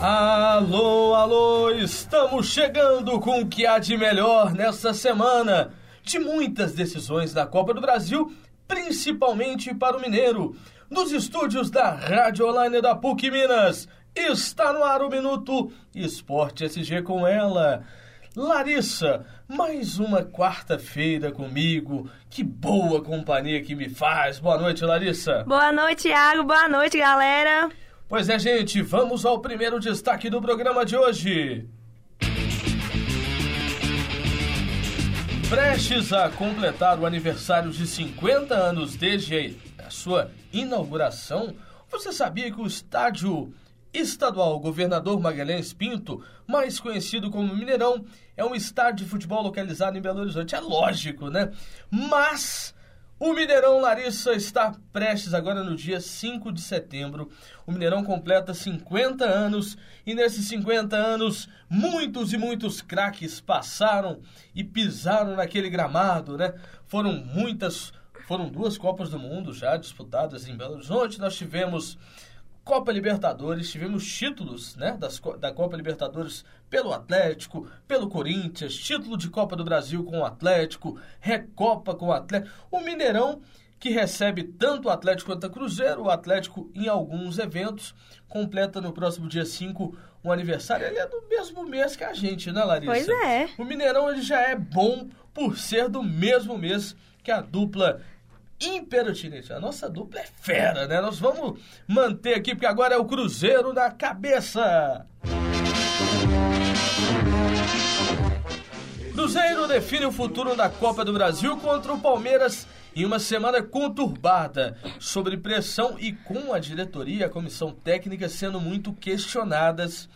Alô, alô, estamos chegando com o que há de melhor nesta semana. De muitas decisões da Copa do Brasil, principalmente para o Mineiro. Nos estúdios da Rádio Online da PUC Minas, está no ar o Minuto Esporte SG com ela. Larissa, mais uma quarta-feira comigo. Que boa companhia que me faz. Boa noite, Larissa. Boa noite, Thiago. Boa noite, galera. Pois é, gente, vamos ao primeiro destaque do programa de hoje. Prestes a completar o aniversário de 50 anos desde a sua inauguração, você sabia que o estádio estadual Governador Magalhães Pinto, mais conhecido como Mineirão, é um estádio de futebol localizado em Belo Horizonte? É lógico, né? Mas o Mineirão Larissa está prestes agora no dia 5 de setembro. O Mineirão completa 50 anos e nesses 50 anos muitos e muitos craques passaram e pisaram naquele gramado, né? Foram muitas, foram duas Copas do Mundo já disputadas em Belo Horizonte. Nós tivemos Copa Libertadores, tivemos títulos né, das, da Copa Libertadores pelo Atlético, pelo Corinthians, título de Copa do Brasil com o Atlético, Recopa com o Atlético. O Mineirão, que recebe tanto o Atlético quanto o Cruzeiro, o Atlético em alguns eventos, completa no próximo dia 5 um aniversário. Ele é do mesmo mês que a gente, né, Larissa? Pois é. O Mineirão ele já é bom por ser do mesmo mês que a dupla Imperatinense. A nossa dupla é fera, né? Nós vamos manter aqui, porque agora é o Cruzeiro na cabeça. Cruzeiro define o futuro da Copa do Brasil contra o Palmeiras em uma semana conturbada, sobre pressão e com a diretoria e a comissão técnica sendo muito questionadas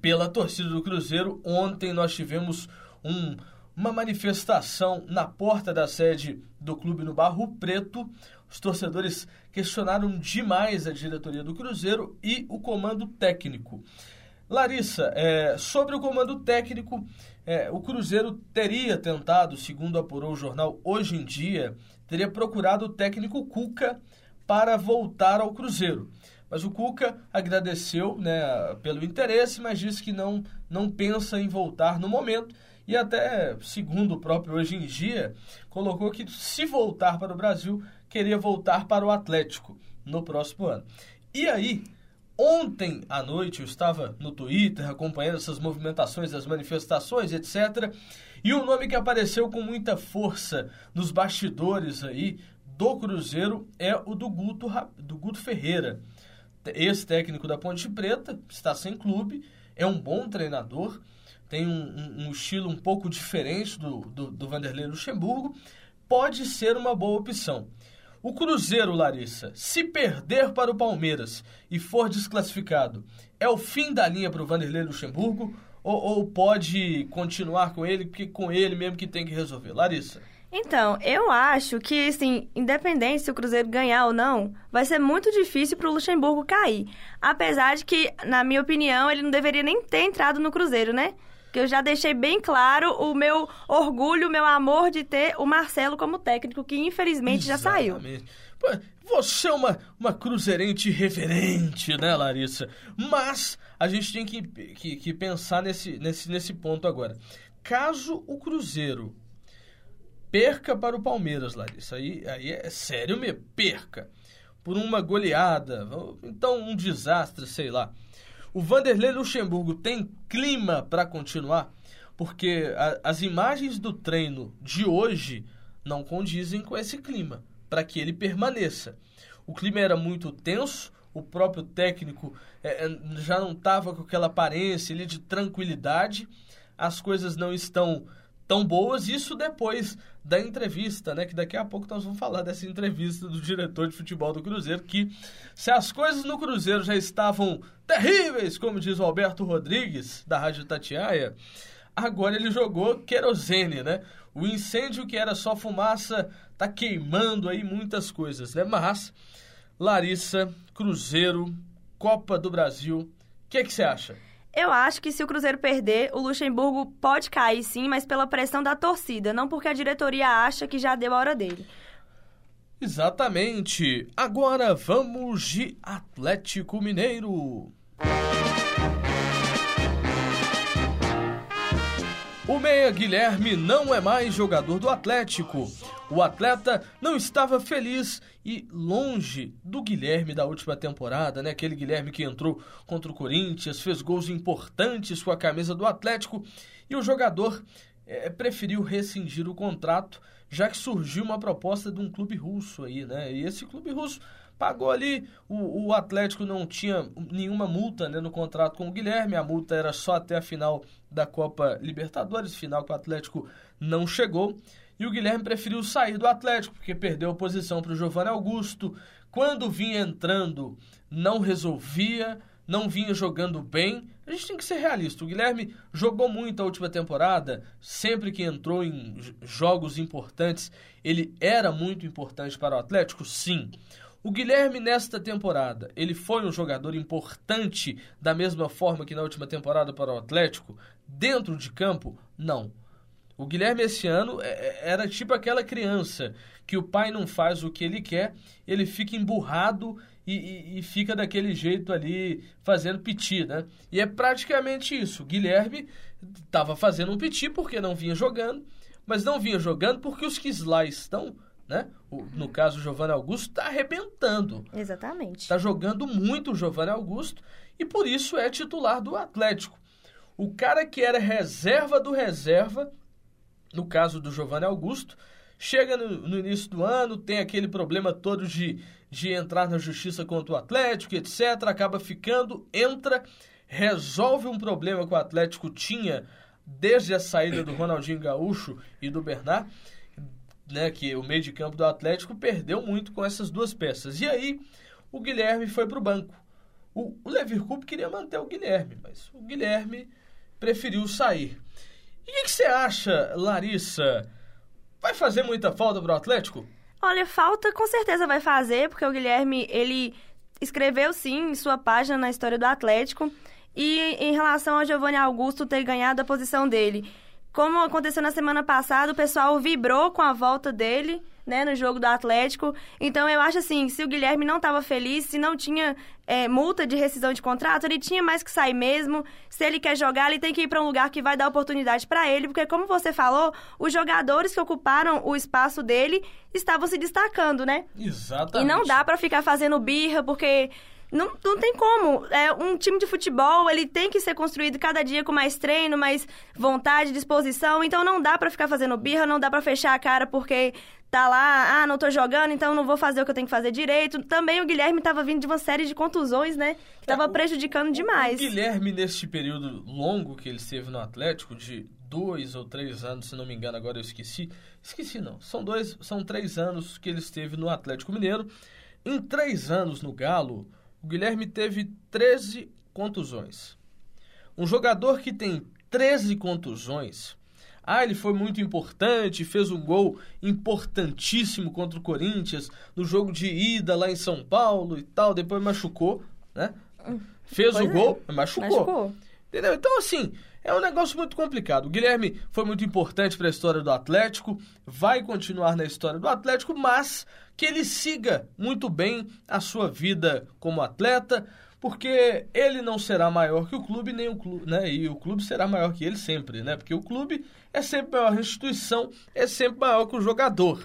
pela torcida do Cruzeiro. Ontem nós tivemos um uma manifestação na porta da sede do clube no Barro Preto. Os torcedores questionaram demais a diretoria do Cruzeiro e o comando técnico. Larissa, é, sobre o comando técnico, é, o Cruzeiro teria tentado, segundo apurou o jornal Hoje em Dia, teria procurado o técnico Cuca para voltar ao Cruzeiro. Mas o Cuca agradeceu né, pelo interesse, mas disse que não, não pensa em voltar no momento e até, segundo o próprio Hoje em Dia, colocou que se voltar para o Brasil, queria voltar para o Atlético no próximo ano. E aí, ontem à noite, eu estava no Twitter acompanhando essas movimentações, as manifestações, etc. E o um nome que apareceu com muita força nos bastidores aí do Cruzeiro é o do Guto, do Guto Ferreira. Ex-técnico da Ponte Preta, está sem clube, é um bom treinador tem um, um, estilo um pouco diferente do, do, do Vanderlei Luxemburgo, pode ser uma boa opção. O Cruzeiro, Larissa, se perder para o Palmeiras e for desclassificado, é o fim da linha para o Vanderlei Luxemburgo ou, ou, pode continuar com ele, porque com ele mesmo que tem que resolver? Larissa. Então, eu acho que, assim, independente se o Cruzeiro ganhar ou não, vai ser muito difícil para o Luxemburgo cair. Apesar de que, na minha opinião, ele não deveria nem ter entrado no Cruzeiro, né? Que eu já deixei bem claro o meu orgulho, o meu amor de ter o Marcelo como técnico, que infelizmente Exatamente. já saiu. Você é uma, uma cruzeirense reverente, né, Larissa? Mas a gente tem que, que, que pensar nesse, nesse, nesse ponto agora. Caso o Cruzeiro perca para o Palmeiras, Larissa, aí, aí é sério mesmo, perca. Por uma goleada, então um desastre, sei lá. O Vanderlei Luxemburgo tem clima para continuar? Porque a, as imagens do treino de hoje não condizem com esse clima, para que ele permaneça. O clima era muito tenso, o próprio técnico é, é já não estava com aquela aparência ali de tranquilidade, as coisas não estão tão boas, isso depois da entrevista, né? Que daqui a pouco nós vamos falar dessa entrevista do diretor de futebol do Cruzeiro, que se as coisas no Cruzeiro já estavam terríveis, como diz o Alberto Rodrigues, da Rádio Tatiaia, agora ele jogou querosene, né? O incêndio que era só fumaça tá queimando aí muitas coisas, né? Mas, Larissa, Cruzeiro, Copa do Brasil, o que, que você acha? Eu acho que se o Cruzeiro perder, o Luxemburgo pode cair sim, mas pela pressão da torcida, não porque a diretoria acha que já deu a hora dele. Exatamente. Agora vamos de Atlético Mineiro. O meia Guilherme não é mais jogador do Atlético. O atleta não estava feliz e longe do Guilherme da última temporada, né? Aquele Guilherme que entrou contra o Corinthians, fez gols importantes com a camisa do Atlético e o jogador é, preferiu rescindir o contrato, já que surgiu uma proposta de um clube russo aí, né? E esse clube russo pagou ali, o, o Atlético não tinha nenhuma multa né, no contrato com o Guilherme, a multa era só até a final da Copa Libertadores, final que o Atlético não chegou. E o Guilherme preferiu sair do Atlético, porque perdeu a posição para o Giovanni Augusto. Quando vinha entrando, não resolvia, não vinha jogando bem. A gente tem que ser realista. O Guilherme jogou muito a última temporada, sempre que entrou em jogos importantes, ele era muito importante para o Atlético, sim. O Guilherme, nesta temporada, ele foi um jogador importante da mesma forma que na última temporada para o Atlético? Dentro de campo? Não. O Guilherme esse ano é, é, era tipo aquela criança que o pai não faz o que ele quer, ele fica emburrado e, e, e fica daquele jeito ali fazendo piti, né? E é praticamente isso. O Guilherme estava fazendo um piti porque não vinha jogando, mas não vinha jogando porque os que lá estão né? O, no caso, o Giovanni Augusto está arrebentando. Exatamente. Está jogando muito o Giovanni Augusto e por isso é titular do Atlético. O cara que era reserva do reserva, no caso do Giovanni Augusto, chega no, no, início do ano, tem aquele problema todo de, de entrar na justiça contra o Atlético, etc. Acaba ficando, entra, resolve um problema que o Atlético tinha desde a saída do Ronaldinho Gaúcho e do Bernard né, que o meio de campo do Atlético perdeu muito com essas duas peças. E aí o Guilherme foi para o banco. O, Leverkusen queria manter o Guilherme, mas o Guilherme preferiu sair. E o que você acha, Larissa? Vai fazer muita falta para o Atlético? Olha, falta com certeza vai fazer, porque o Guilherme, ele escreveu sim em sua página na história do Atlético. E em relação ao Giovanni Augusto ter ganhado a posição dele, como aconteceu na semana passada, o pessoal vibrou com a volta dele, né, no jogo do Atlético. Então eu acho assim, se o Guilherme não estava feliz, se não tinha é, multa de rescisão de contrato, ele tinha mais que sair mesmo. Se ele quer jogar, ele tem que ir para um lugar que vai dar oportunidade para ele, porque como você falou, os jogadores que ocuparam o espaço dele estavam se destacando, né? Exatamente. E não dá para ficar fazendo birra, porque não, não tem como. É, um time de futebol, ele tem que ser construído cada dia com mais treino, mais vontade, disposição. Então não dá para ficar fazendo birra, não dá para fechar a cara porque tá lá, ah, não tô jogando, então não vou fazer o que eu tenho que fazer direito. Também o Guilherme tava vindo de uma série de contusões, né? Que tava é, prejudicando demais. O Guilherme, neste período longo que ele esteve no Atlético, de dois ou três anos, se não me engano, agora eu esqueci. Esqueci não. São dois, são três anos que ele esteve no Atlético Mineiro. Em três anos no Galo, o Guilherme teve 13 contusões. Um jogador que tem 13 contusões. Ah, ele foi muito importante, fez um gol importantíssimo contra o Corinthians no jogo de ida lá em São Paulo e tal, depois machucou, né? Fez pois o é. gol, machucou. machucou. Entendeu? Então, assim, é um negócio muito complicado. O Guilherme foi muito importante para a história do Atlético, vai continuar na história do Atlético, mas que ele siga muito bem a sua vida como atleta, porque ele não será maior que o clube, nem o clube, né? E o clube será maior que ele sempre, né? Porque o clube é sempre maior, a instituição é sempre maior que o jogador,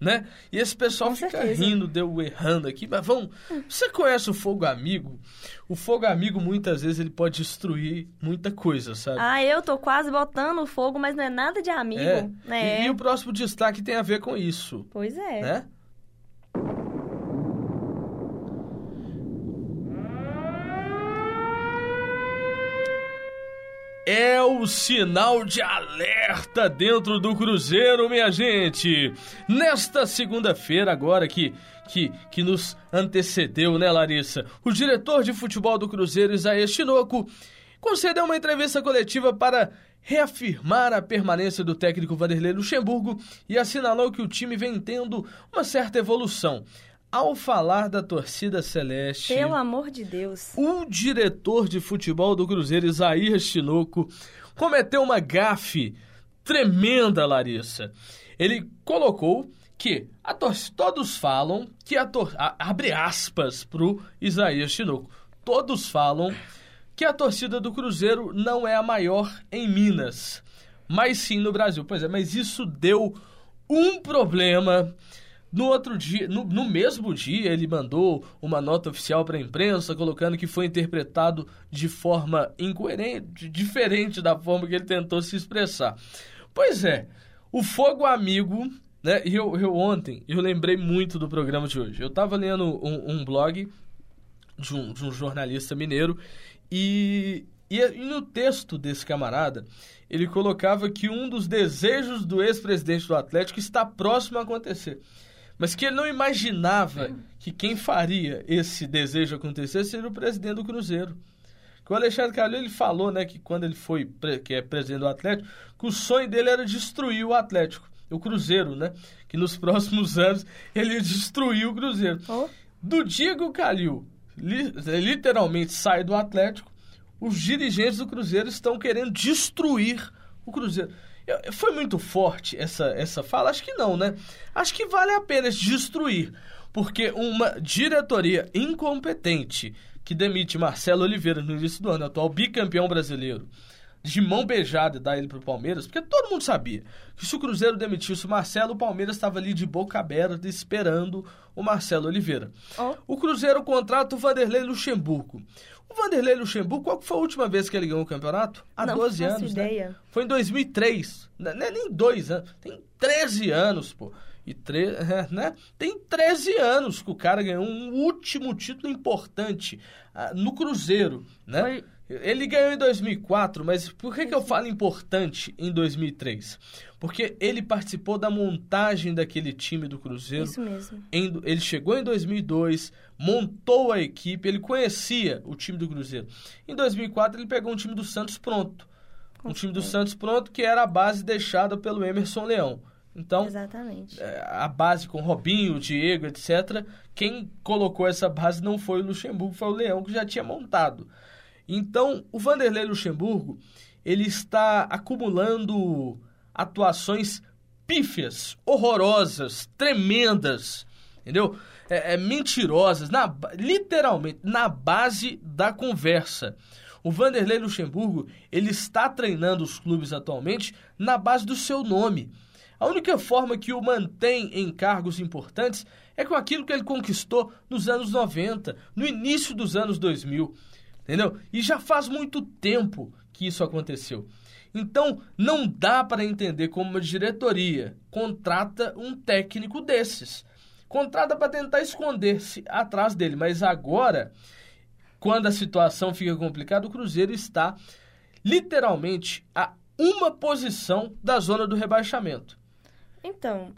né? E esse pessoal Com fica certeza. rindo, deu errando aqui, mas vamos. Você conhece o fogo amigo? O fogo amigo muitas vezes ele pode destruir muita coisa, sabe? Ah, eu tô quase botando fogo, mas não é nada de amigo. É. é. E, e o próximo destaque tem a ver com isso. Pois é. Né? É o sinal de alerta dentro do Cruzeiro, minha gente. Nesta segunda-feira, agora que, que, que nos antecedeu, né, Larissa? O diretor de futebol do Cruzeiro, Isaías Tinoco, concedeu uma entrevista coletiva para reafirmar a permanência do técnico Vanderlei Luxemburgo e assinalou que o time vem tendo uma certa evolução. Ao falar da torcida celeste. Pelo amor de Deus. O diretor de futebol do Cruzeiro, Isaías Chinoco, cometeu uma gafe tremenda, Larissa. Ele colocou que a todos falam que a tor abre aspas pro Isaías Chinoco. Todos falam que a torcida do Cruzeiro não é a maior em Minas, mas sim no Brasil. Pois é, mas isso deu um problema. No outro dia, no, no mesmo dia, ele mandou uma nota oficial para a imprensa colocando que foi interpretado de forma incoerente, diferente da forma que ele tentou se expressar. Pois é, o Fogo Amigo né? E eu, eu ontem, eu lembrei muito do programa de hoje. Eu estava lendo um, um blog de um, de um, jornalista mineiro e, e, e, no texto desse camarada, ele colocava que um dos desejos do ex-presidente do Atlético está próximo a acontecer. Mas que ele não imaginava que quem faria esse desejo acontecer seria o presidente do Cruzeiro. Que o Alexandre Calil ele falou, né, que quando ele foi que é presidente do Atlético, que o sonho dele era destruir o Atlético o Cruzeiro, né? Que nos próximos anos ele destruiu o Cruzeiro. Oh. Do dia que o Calil li, literalmente sai do Atlético, os dirigentes do Cruzeiro estão querendo destruir o Cruzeiro. Foi muito forte essa, essa fala? Acho que não, né? Acho que vale a pena destruir. Porque uma diretoria incompetente que demite Marcelo Oliveira no início do ano, atual bicampeão brasileiro, de mão beijada dar ele pro Palmeiras, porque todo mundo sabia que se o Cruzeiro demitisse o Marcelo, o Palmeiras estava ali de boca aberta esperando o Marcelo Oliveira. Oh. O Cruzeiro contrata o Vanderlei Luxemburgo. O Vanderlei Luxemburgo, qual foi a última vez que ele ganhou o campeonato? Há Não 12 anos, né? ideia. Né? Foi em 2003. Não é nem dois anos, tem 13 anos, pô. E tre... né? Tem 13 anos que o cara ganhou um último título importante uh, no Cruzeiro, né? Foi ele ganhou em 2004, mas por que, que eu falo importante em 2003? Porque ele participou da montagem daquele time do Cruzeiro. Isso mesmo. Em, ele chegou em 2002, montou a equipe, ele conhecia o time do Cruzeiro. Em 2004, ele pegou um time do Santos pronto. Com um time do Santos pronto que era a base deixada pelo Emerson Leão. Então, Exatamente. É, a base com Robinho, Diego, etc. Quem colocou essa base não foi o Luxemburgo, foi o Leão que já tinha montado. Então, o Vanderlei Luxemburgo, ele está acumulando atuações pífias, horrorosas, tremendas, entendeu? É, é, mentirosas, na, literalmente, na base da conversa. O Vanderlei Luxemburgo, ele está treinando os clubes atualmente na base do seu nome. A única forma que o mantém em cargos importantes é com aquilo que ele conquistou nos anos 90, no início dos anos 2000. Entendeu? E já faz muito tempo que isso aconteceu. Então, não dá para entender como uma diretoria contrata um técnico desses. Contrata para tentar esconder-se atrás dele, mas agora, quando a situação fica complicada, o Cruzeiro está literalmente a uma posição da zona do rebaixamento. Então,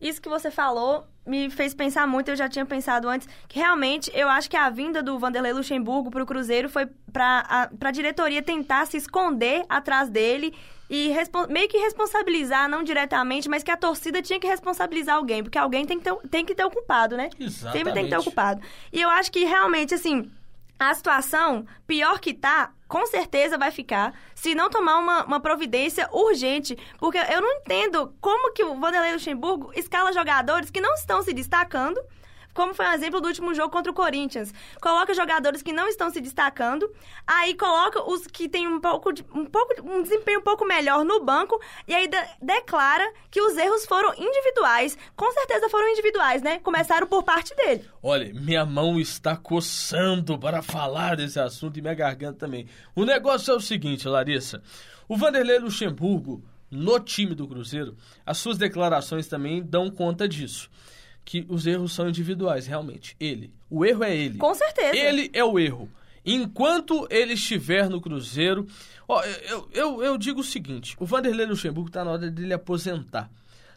isso que você falou me fez pensar muito, eu já tinha pensado antes, que realmente eu acho que a vinda do Vanderlei Luxemburgo para o Cruzeiro foi para a diretoria tentar se esconder atrás dele e meio que responsabilizar, não diretamente, mas que a torcida tinha que responsabilizar alguém, porque alguém tem que ter, tem que ter o culpado, né? Exatamente. Sempre tem que ter o culpado. E eu acho que realmente, assim, a situação, pior que tá, com certeza vai ficar se não tomar uma, uma providência urgente. Porque eu não entendo como que o Vanderlei Luxemburgo escala jogadores que não estão se destacando como foi um exemplo do último jogo contra o Corinthians. Coloca jogadores que não estão se destacando, aí coloca os que têm um pouco, de, um pouco um desempenho um pouco melhor no banco e aí de, declara que os erros foram individuais. Com certeza foram individuais, né? Começaram por parte dele. Olha, minha mão está coçando para falar desse assunto e minha garganta também. O negócio é o seguinte, Larissa. O Vanderlei Luxemburgo, no time do Cruzeiro, as suas declarações também dão conta disso que os erros são individuais, realmente. Ele. O erro é ele. Com certeza. Ele é o erro. Enquanto ele estiver no Cruzeiro. Ó, eu, eu, eu digo o seguinte: o Vanderlei Luxemburgo está na hora dele aposentar.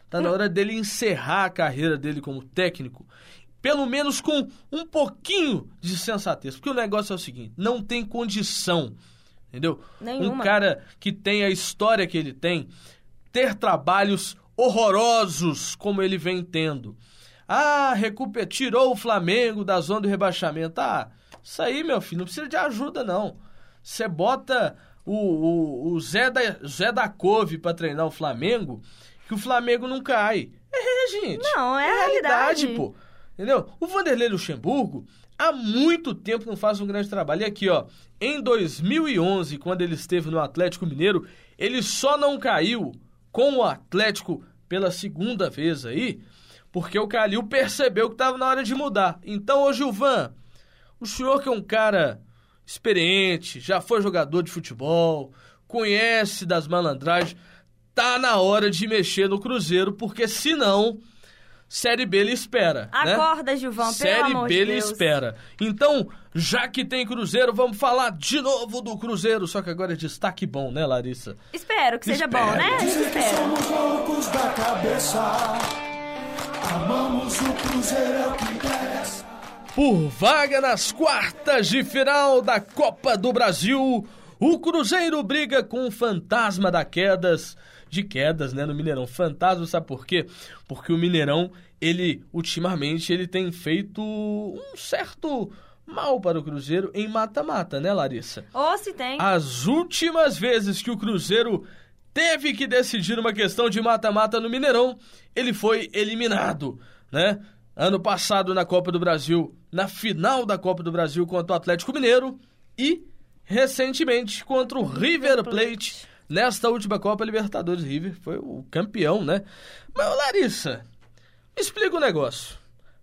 Está na hora dele encerrar a carreira dele como técnico. Pelo menos com um pouquinho de sensatez. Porque o negócio é o seguinte: não tem condição. Entendeu? Nenhuma. Um cara que tem a história que ele tem, ter trabalhos horrorosos como ele vem tendo ah, recuper... tirou o Flamengo da zona do rebaixamento. Ah, isso aí, meu filho, não precisa de ajuda, não. Você bota o, o, o Zé, da, Zé da Cove para treinar o Flamengo, que o Flamengo não cai. É, gente. Não, é, é a realidade. pô. Entendeu? O Vanderlei Luxemburgo há muito tempo não faz um grande trabalho. E aqui, ó, em 2011, quando ele esteve no Atlético Mineiro, ele só não caiu com o Atlético pela segunda vez aí, porque o Calil percebeu que estava na hora de mudar. Então, ô Gilvan, o senhor que é um cara experiente, já foi jogador de futebol, conhece das malandragens, tá na hora de mexer no Cruzeiro, porque senão Série B ele espera. Né? Acorda, né? Gilvão, Série pelo B de ele Deus. espera. Então, já que tem Cruzeiro, vamos falar de novo do Cruzeiro. Só que agora é destaque bom, né, Larissa? Espero que seja Espero. bom, né? Dizem que somos loucos da cabeça. Amamos o Cruzeiro, é o que interessa. Por vaga nas quartas de final da Copa do Brasil, o Cruzeiro briga com o fantasma da quedas, de quedas, né, no Mineirão. Fantasma, sabe por quê? Porque o Mineirão, ele, ultimamente, ele tem feito um certo mal para o Cruzeiro em mata-mata, né, Larissa? Ou se tem. As últimas vezes que o Cruzeiro teve que decidir uma questão de mata-mata no Mineirão, ele foi eliminado, né? Ano passado na Copa do Brasil, na final da Copa do Brasil contra o Atlético Mineiro e recentemente contra o River Plate. Nesta última Copa Libertadores, River foi o campeão, né? Mas, Larissa, me explica um negócio.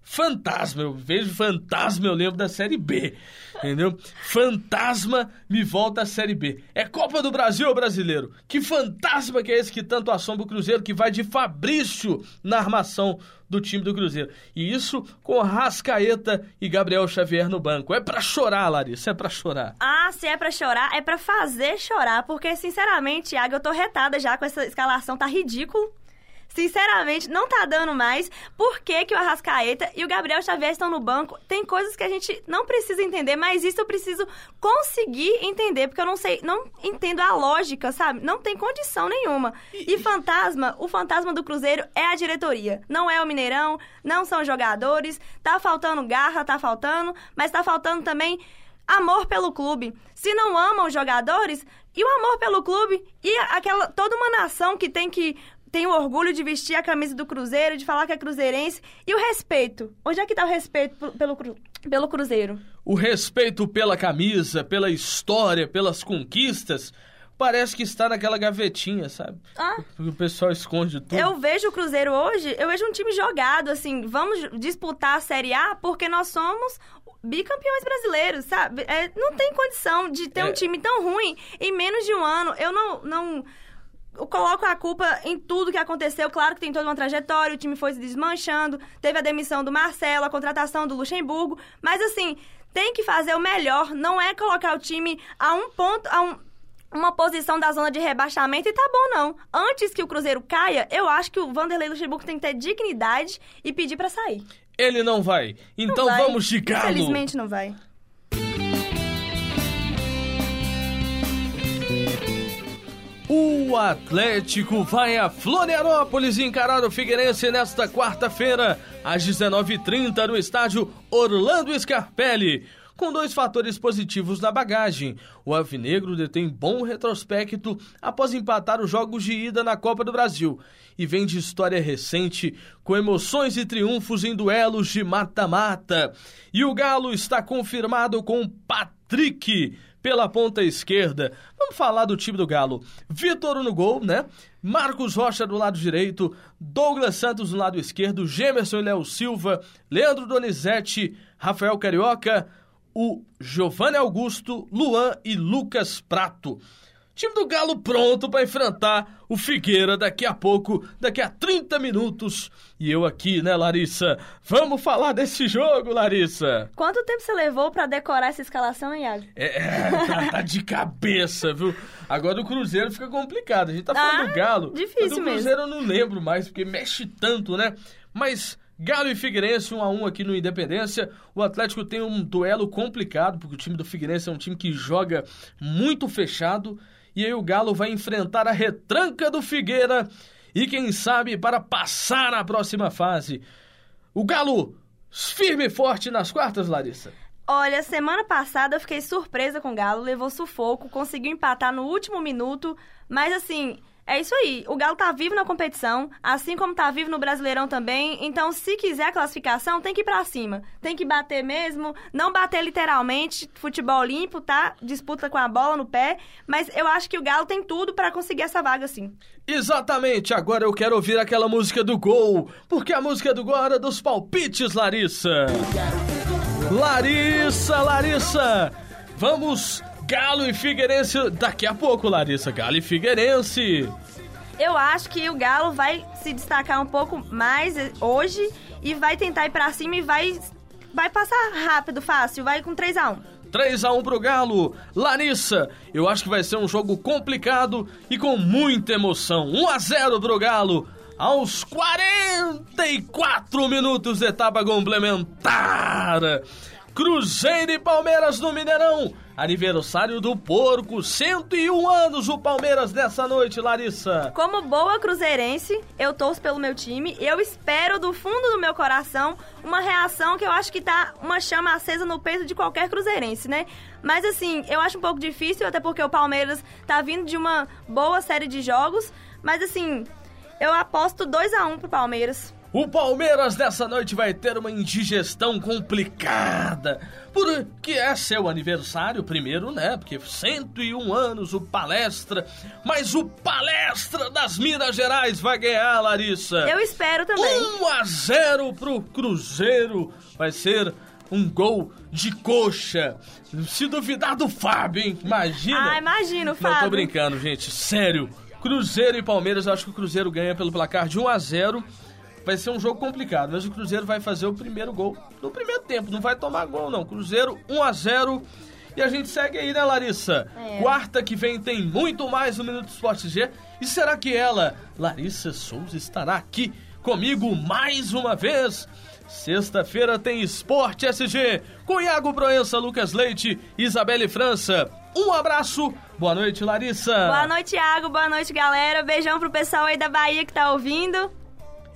Fantasma, eu vejo fantasma, eu lembro da Série B, entendeu? Fantasma me volta à Série B. É Copa do Brasil, brasileiro? Que fantasma que é esse que tanto assombra o Cruzeiro, que vai de Fabrício na armação do time do Cruzeiro? E isso com Rascaeta e Gabriel Xavier no banco. É pra chorar, Larissa, é pra chorar. Ah, se é pra chorar, é pra fazer chorar. Porque, sinceramente, Thiago, eu tô retada já com essa escalação, tá ridículo. Sinceramente, não tá dando mais. Por que, que o Arrascaeta e o Gabriel Xavier estão no banco? Tem coisas que a gente não precisa entender, mas isso eu preciso conseguir entender, porque eu não sei, não entendo a lógica, sabe? Não tem condição nenhuma. E fantasma, o fantasma do Cruzeiro é a diretoria. Não é o Mineirão, não são jogadores. Tá faltando garra, tá faltando, mas tá faltando também amor pelo clube. Se não amam os jogadores, e o amor pelo clube, e aquela toda uma nação que tem que tem o orgulho de vestir a camisa do Cruzeiro, de falar que é cruzeirense, e o respeito. Onde é que tá o respeito pelo, pelo Cruzeiro? O respeito pela camisa, pela história, pelas conquistas, parece que está naquela gavetinha, sabe? Ah. O pessoal esconde tudo. Eu vejo o Cruzeiro hoje, eu vejo um time jogado, assim, vamos disputar a Série A porque nós somos bicampeões brasileiros, sabe? É, não tem condição de ter É. um time tão ruim em menos de um ano. Eu não, não eu coloco a culpa em tudo que aconteceu. Claro que tem toda uma trajetória, o time foi se desmanchando, teve a demissão do Marcelo, a contratação do Luxemburgo, mas assim, tem que fazer o melhor, não é colocar o time a um ponto, a um, uma posição da zona de rebaixamento e tá bom, não. Antes que o Cruzeiro caia, eu acho que o Vanderlei Luxemburgo tem que ter dignidade e pedir pra sair. Ele não vai. Não Então vai. vamos galo. Infelizmente não vai. O Atlético vai a Florianópolis encarar o Figueirense nesta quarta-feira, às 19h30, no estádio Orlando Scarpelli. Com dois fatores positivos na bagagem, o Alvinegro detém bom retrospecto após empatar os jogos de ida na Copa do Brasil e vem de história recente com emoções e triunfos em duelos de mata-mata. E o Galo está confirmado com Patrick pela ponta esquerda. Vamos falar do time do Galo. Vitor no gol, né? Marcos Rocha do lado direito, Douglas Santos do lado esquerdo, Gemerson e Léo Silva, Leandro Donizete, Rafael Carioca, o Giovanni Augusto, Luan e Lucas Prato. Time do Galo pronto para enfrentar o Figueira daqui a pouco, daqui a 30 minutos. E eu aqui, né, Larissa? Vamos falar desse jogo, Larissa. Quanto tempo você levou pra decorar essa escalação, hein, Iago? É, tá, tá de cabeça, viu? Agora o Cruzeiro fica complicado. A gente tá falando Ah, do Galo. difícil do mesmo. Cruzeiro eu não lembro mais, porque mexe tanto, né? Mas Galo e Figueirense, um a um aqui no Independência. O Atlético tem um duelo complicado, porque o time do Figueirense é um time que joga muito fechado. E aí o Galo vai enfrentar a retranca do Figueira. E quem sabe para passar na próxima fase. O Galo firme e forte nas quartas, Larissa. Olha, semana passada eu fiquei surpresa com o Galo, levou sufoco, conseguiu empatar no último minuto, mas assim, É isso aí. O Galo tá vivo na competição, assim como tá vivo no Brasileirão também. Então, se quiser a classificação, tem que ir pra cima. Tem que bater mesmo. Não bater literalmente. Futebol limpo, tá? Disputa com a bola no pé. Mas eu acho que o Galo tem tudo para conseguir essa vaga, sim. Exatamente. Agora eu quero ouvir aquela música do gol. Porque a música do gol era dos palpites, Larissa. Larissa, Larissa. Vamos Galo e Figueirense daqui a pouco, Larissa. Galo e Figueirense. Eu acho que o Galo vai se destacar um pouco mais hoje e vai tentar ir pra cima e vai, vai passar rápido, fácil. Vai com 3 a 1 3 a 1 pro Galo. Larissa, eu acho que vai ser um jogo complicado e com muita emoção. 1 a 0 pro Galo. Aos 44 minutos de etapa complementar. Cruzeiro e Palmeiras no Mineirão. Aniversário do porco, 101 anos o Palmeiras nessa noite, Larissa. Como boa cruzeirense, eu torço pelo meu time. Eu espero do fundo do meu coração uma reação que eu acho que tá uma chama acesa no peito de qualquer cruzeirense, né? Mas assim, eu acho um pouco difícil, até porque o Palmeiras tá vindo de uma boa série de jogos. Mas assim, eu aposto 2 a 1 um pro Palmeiras. O Palmeiras dessa noite vai ter uma indigestão complicada. Porque é seu aniversário, primeiro, né? Porque 101 anos o palestra. Mas o palestra das Minas Gerais vai ganhar, Larissa. Eu espero também. 1 a 0 pro Cruzeiro. Vai ser um gol de coxa. Se duvidar do Fábio, hein? Imagina. Ah, imagino, Fábio. Não tô brincando, gente. Sério. Cruzeiro e Palmeiras, eu acho que o Cruzeiro ganha pelo placar de 1 a 0 vai ser um jogo complicado, mas o Cruzeiro vai fazer o primeiro gol no primeiro tempo, não vai tomar gol não. Cruzeiro 1 a 0 e a gente segue aí, né, Larissa? É. Quarta que vem tem muito mais no Minuto Esporte G. E será que ela, Larissa Souza, estará aqui comigo mais uma vez? Sexta-feira tem Esporte SG com Iago Proença, Lucas Leite, Isabelle França. Um abraço, boa noite, Larissa. Boa noite, Iago, boa noite, galera. Beijão pro pessoal aí da Bahia que tá ouvindo.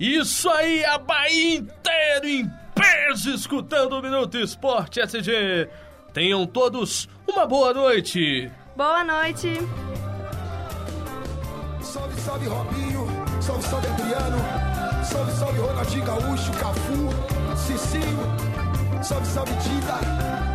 Isso aí, a Bahia inteira em peso escutando o Minuto Esporte SG. Tenham todos uma boa noite. Boa noite. Salve, salve Robinho, salve, salve Adriano, salve, salve Ronaldinho Gaúcho, Cafu, Cicinho, salve, salve Dida.